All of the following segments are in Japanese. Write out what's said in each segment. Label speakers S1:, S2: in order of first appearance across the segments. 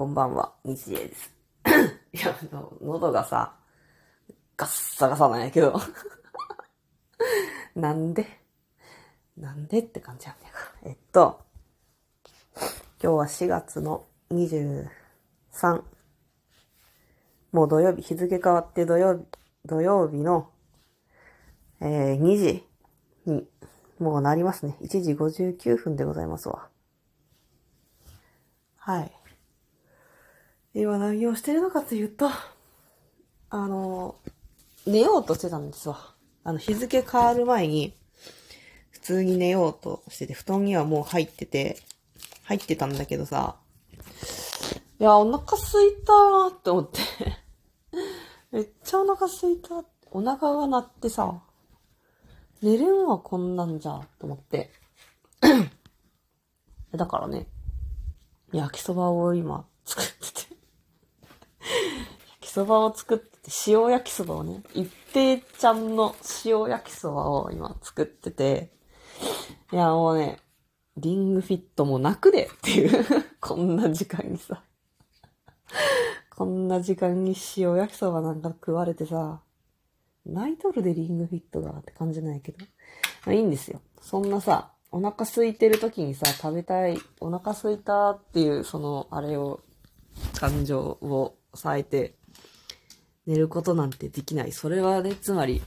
S1: こんばんは、日英です。いや、喉がさ、ガッサガサなんやけど。なんで？なんでって感じなんだよ。えっと、今日は4月の23。もう土曜日、日付変わって土曜日、土曜日の、えー、2時に、もうなりますね。1時59分でございますわ。はい。今何をしてるのかというと、あの、寝ようとしてたんですわ。あの、日付変わる前に、普通に寝ようとしてて、布団にはもう入ってて、入ってたんだけどさ、いや、お腹すいたーって思って。めっちゃお腹すいた。お腹が鳴ってさ、寝れんわ、こんなんじゃ、と思って。だからね、焼きそばを今作ってて。焼きそばを作ってて、塩焼きそばをね、一平ちゃんの塩焼きそばを今作ってて、いや、もうね、リングフィットもなくでっていう、こんな時間にさ。こんな時間に塩焼きそばなんか食われてさ、泣いとるでリングフィットがって感じなんやけど。まあ、いいんですよ。そんなさ、お腹空いてる時にさ、食べたい、お腹空いたっていう、その、あれを、感情を抑えて、寝ることなんてできない。それはね、つまり、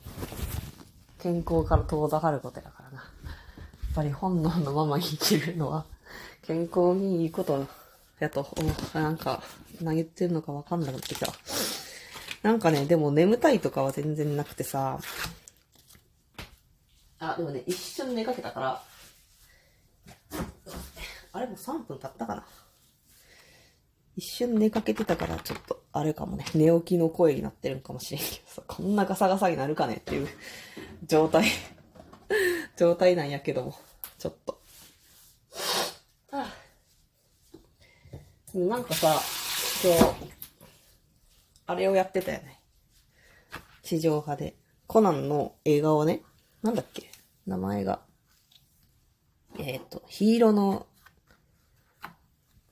S1: 健康から遠ざかることやからな。やっぱり本能のまま生きるのは、健康にいいことやと、おなんか、何言ってるのかわかんなくなってきた。なんかね、でも眠たいとかは全然なくてさ、あ、でもね、一瞬寝かけたから、あれもう3分経ったかな。一瞬寝かけてたから、ちょっと、あれかもね、寝起きの声になってるんかもしれんけどさ、こんなガサガサになるかねっていう状態、状態なんやけども、ちょっと。あなんかさ、今日、あれをやってたよね。地上波で。コナンの映画をね、なんだっけ？名前が。えっ、と、ヒーローの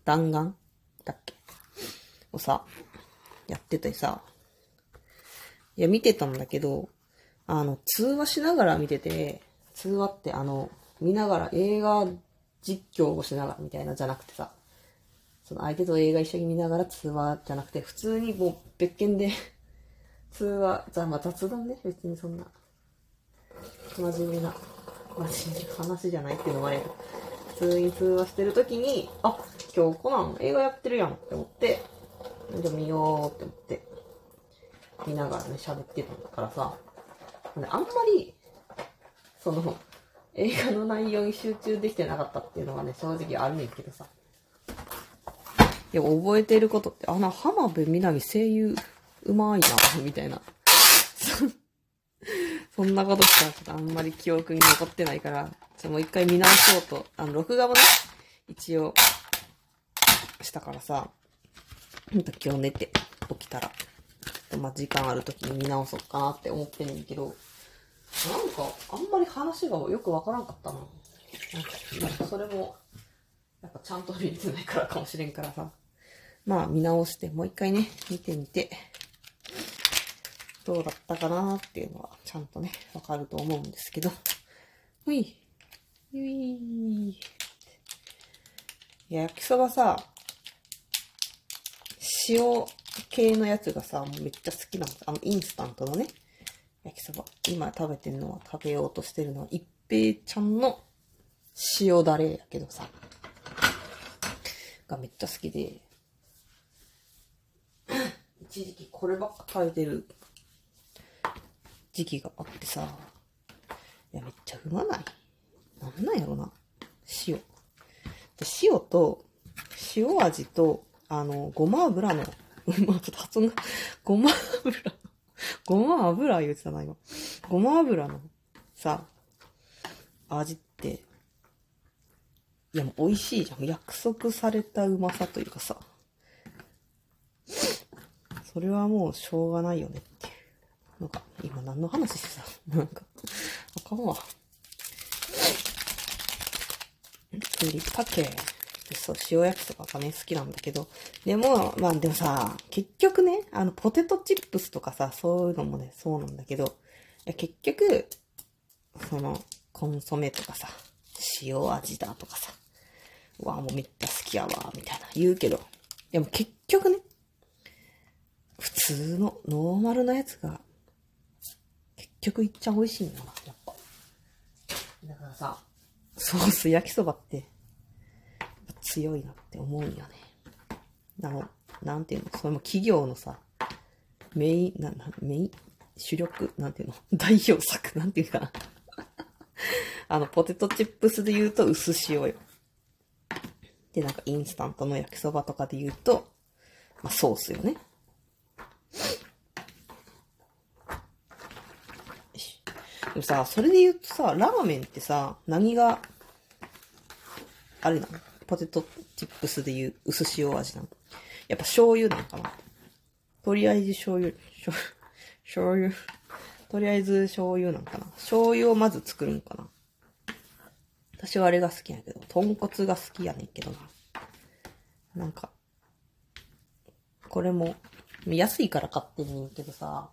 S1: 弾丸？をさ、やっててさ、いや、見てたんだけど、あの、通話しながら見てて、通話ってあの、見ながら映画実況をしながらみたいなじゃなくてさ、その相手と映画一緒に見ながら通話じゃなくて、普通にもう別件で 通話、じゃあまあ雑談ね、別にそんな、真面目な、真面目な話じゃないっていうのもあれや、普通に通話してる時に、あ、今日コナン映画やってるやんって思って、じゃあ見ようって思って、見ながらね、喋ってたからさ、あんまり、その、映画の内容に集中できてなかったっていうのがね、正直あるねんけどさ。いや、覚えてることって、あの、浜辺美波声優、うまいな、みたいな。そんなことしかちょっとあんまり記憶に残ってないから、ちょもう一回見直そうと、あの、録画もね、一応、したからさ、今日寝て起きたら、まあ、時間ある時に見直そうかなって思ってんねんけど、なんか、あんまり話がよくわからんかったな。なんか、それも、やっぱちゃんと見れてないからかもしれんからさ。まあ見直して、もう一回ね、見てみて、どうだったかなっていうのは、ちゃんとね、わかると思うんですけど。ほい。ゆいいや、焼きそばさ、塩系のやつがさ、めっちゃ好きなんです。あの、インスタントのね、焼きそば。今食べてるのは、食べようとしてるのは、一平ちゃんの塩だれやけどさ、がめっちゃ好きで、一時期こればっか食べてる時期があってさ、いや、めっちゃうまないなんなんやろな。塩。で塩と、塩味と、あの、ごま油の、まあちょっと発音が、ごま油、ごま油言ってたな、今。ごま油の、さ、味って、いやもう美味しいじゃん。約束されたうまさというかさ。それはもうしょうがないよねっていう。なんか、今何の話してた？なんか、あかんわ。ふりかけ。そう、塩焼きそばがね、好きなんだけど。でも、まあでもさ、結局ね、あの、ポテトチップスとかさ、そういうのもね、そうなんだけど、いや結局、その、コンソメとかさ、塩味だとかさ、うわ、もうめっちゃ好きやわ、みたいな言うけど、でも結局ね、普通のノーマルなやつが、結局いっちゃ美味しいんだな、やっぱ。だからさ、ソース焼きそばって、強いなって思うよね。あの、なんていうの、それも企業のさ、メイン、な、な、メイン、主力、なんていうの、代表作、なんていうかな。あの、ポテトチップスで言うと薄塩よ。で、なんかインスタントの焼きそばとかで言うと、まあ、ソースよね。でもさ、それで言うとさ、ラーメンってさ、何が、あれなの？ポテトチップスで言う薄塩味なの。やっぱ醤油なのかな。とりあえず醤油、醤醤油、とりあえず醤油なんかな。醤油をまず作るんかな。私はあれが好きやけど、豚骨が好きやねんけどな。なんか、これも、安いから買ってんねんけどさ、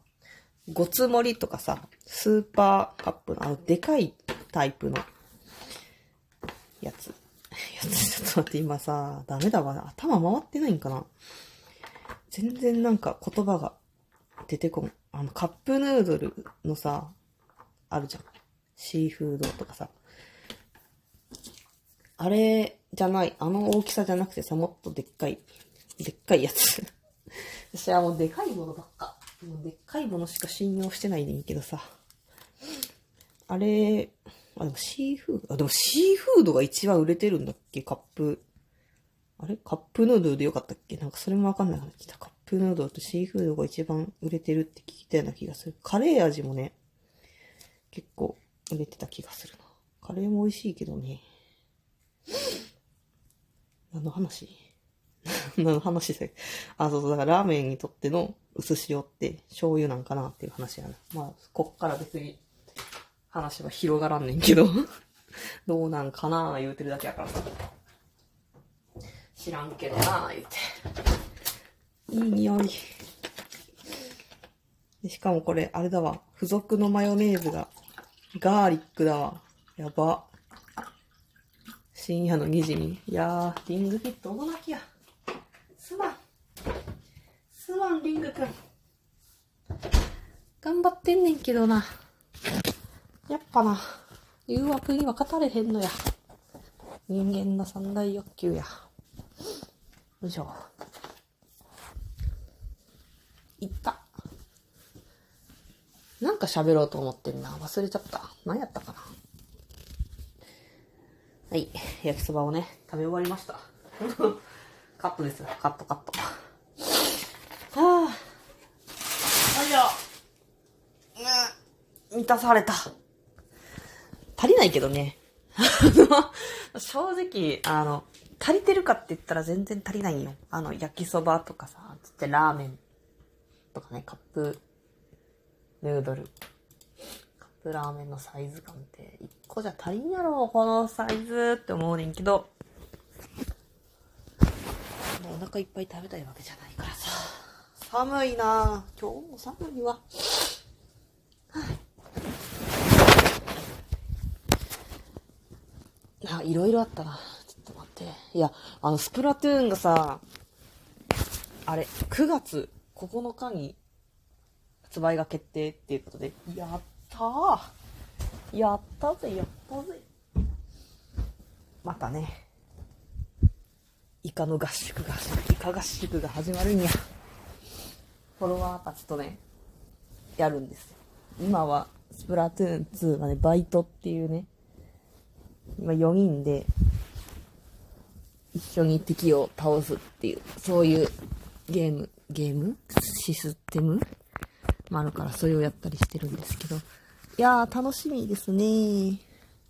S1: ごつ盛りとかさ、スーパーカップのあの、でかいタイプのやつ。ちょっと待って、今さ、ダメだわ。頭回ってないんかな全然なんか言葉が出てこん。あの、カップヌードルのさ、あるじゃん。シーフードとかさ。あれじゃない。あの大きさじゃなくてさ、もっとでっかい、でっかいやつ。私はもうでかいものばっか。もうでっかいものしか信用してないねんけどさ。あれ、あ、でもシーフード、あ、でもシーフードが一番売れてるんだっけ？カップ。あれ？カップヌードルでよかったっけ？なんかそれもわかんなくなってきた。カップヌードルとシーフードが一番売れてるって聞いたような気がする。カレー味もね、結構売れてた気がするな。カレーも美味しいけどね。何の話？何の話であ、そうそう、だからラーメンにとっての薄塩って醤油なんかなっていう話やな。まあ、こっから別に話は広がらんねんけど、どうなんかな言うてるだけやからさ。知らんけどな言うて。いい匂い。でしかもこれ、あれだわ。付属のマヨネーズが、ガーリックだわ。やば。深夜の2時に。いやー、リングフィット大泣きや。すまん。すまん、リングくん。頑張ってんねんけどな。やっぱな、誘惑には語れへんのや。人間の三大欲求や。よいしょ。いった。なんか喋ろうと思ってんな。忘れちゃった。何やったかな。はい。焼きそばをね、食べ終わりました。カットです。カットカット。はぁ。よいしょ。うん。満たされた。足りないけどね。正直、あの、足りてるかって言ったら全然足りないよ。あの、焼きそばとかさ、つってラーメンとかね、カップヌードル、カップラーメンのサイズ感って、1個じゃ足りんやろ、このサイズって思うねんけど、お腹いっぱい食べたいわけじゃないからさ。寒いなぁ。今日も寒いわ。あ、いろいろあったな。ちょっと待って。いや、あの、スプラトゥーンがさ、あれ、9月9日に発売が決定っていうことで、やったーやったぜ、やったぜ。またね、イカの合宿が始まる、イカ合宿が始まるんや。フォロワーたちとね、やるんです。今は、スプラトゥーン2はね、バイトっていうね、今4人で一緒に敵を倒すっていう、そういうゲーム、ゲーム？システム？もあるから、それをやったりしてるんですけど。いやー、楽しみですね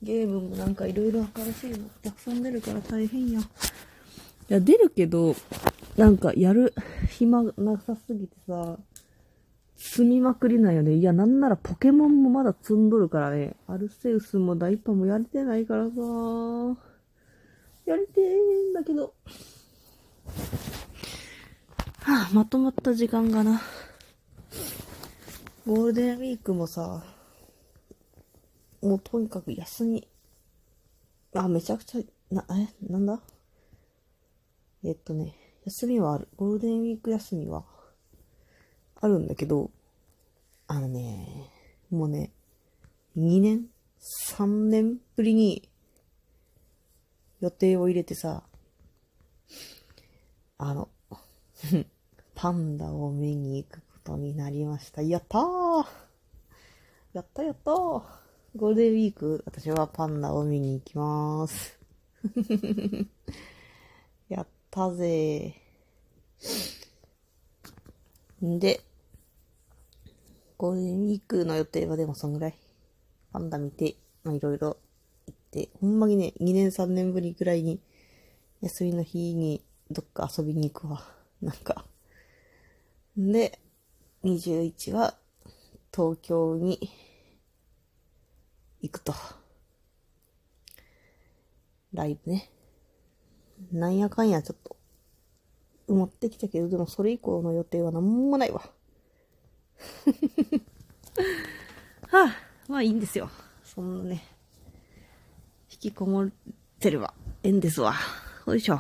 S1: ゲームもなんかいろいろ新しいのたくさん出るから大変や。いや、出るけど、なんかやる暇なさすぎてさ、積みまくりなんよね。いや、なんならポケモンもまだ積んどるからね。アルセウスもダイパもやれてないからさ。やりてーんだけど。はあ、まとまった時間がな。ゴールデンウィークもさ、もうとにかく休み。あ、めちゃくちゃ、な、え、なんだ？えっとね、休みはある。ゴールデンウィーク休みはあるんだけど、あのね、もうね、2年 ?3 年ぶりに予定を入れてさ、あの、パンダを見に行くことになりました。やったーやったやったーゴールデンウィーク、私はパンダを見に行きまーす。やったぜーんで、ゴールデンウィークの予定はでもそんぐらい。パンダ見て、まあいろいろ行って、ほんまにね、2年3年ぶりぐらいに、休みの日にどっか遊びに行くわ。なんか。で、21は東京に行くと。ライブね。なんやかんやちょっと埋まってきたけど、でもそれ以降の予定は何もないわ。はあ、まあいいんですよ。そんなね、引きこもってればええんですわ。よいしょ。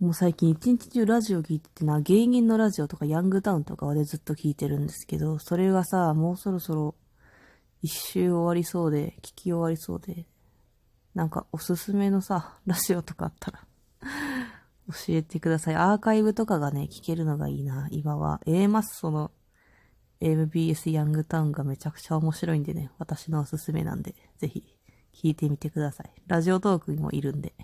S1: もう最近一日中ラジオ聞いててな、芸人のラジオとかヤングタウンとかでずっと聞いてるんですけど、それがさ、もうそろそろ一周終わりそうで、聞き終わりそうで、なんかおすすめのさ、ラジオとかあったら教えてください。アーカイブとかがね、聞けるのがいいな、今は。A マッソの MBS ヤングタウンがめちゃくちゃ面白いんでね、私のおすすめなんで、ぜひ聞いてみてください。ラジオトークにもいるんで。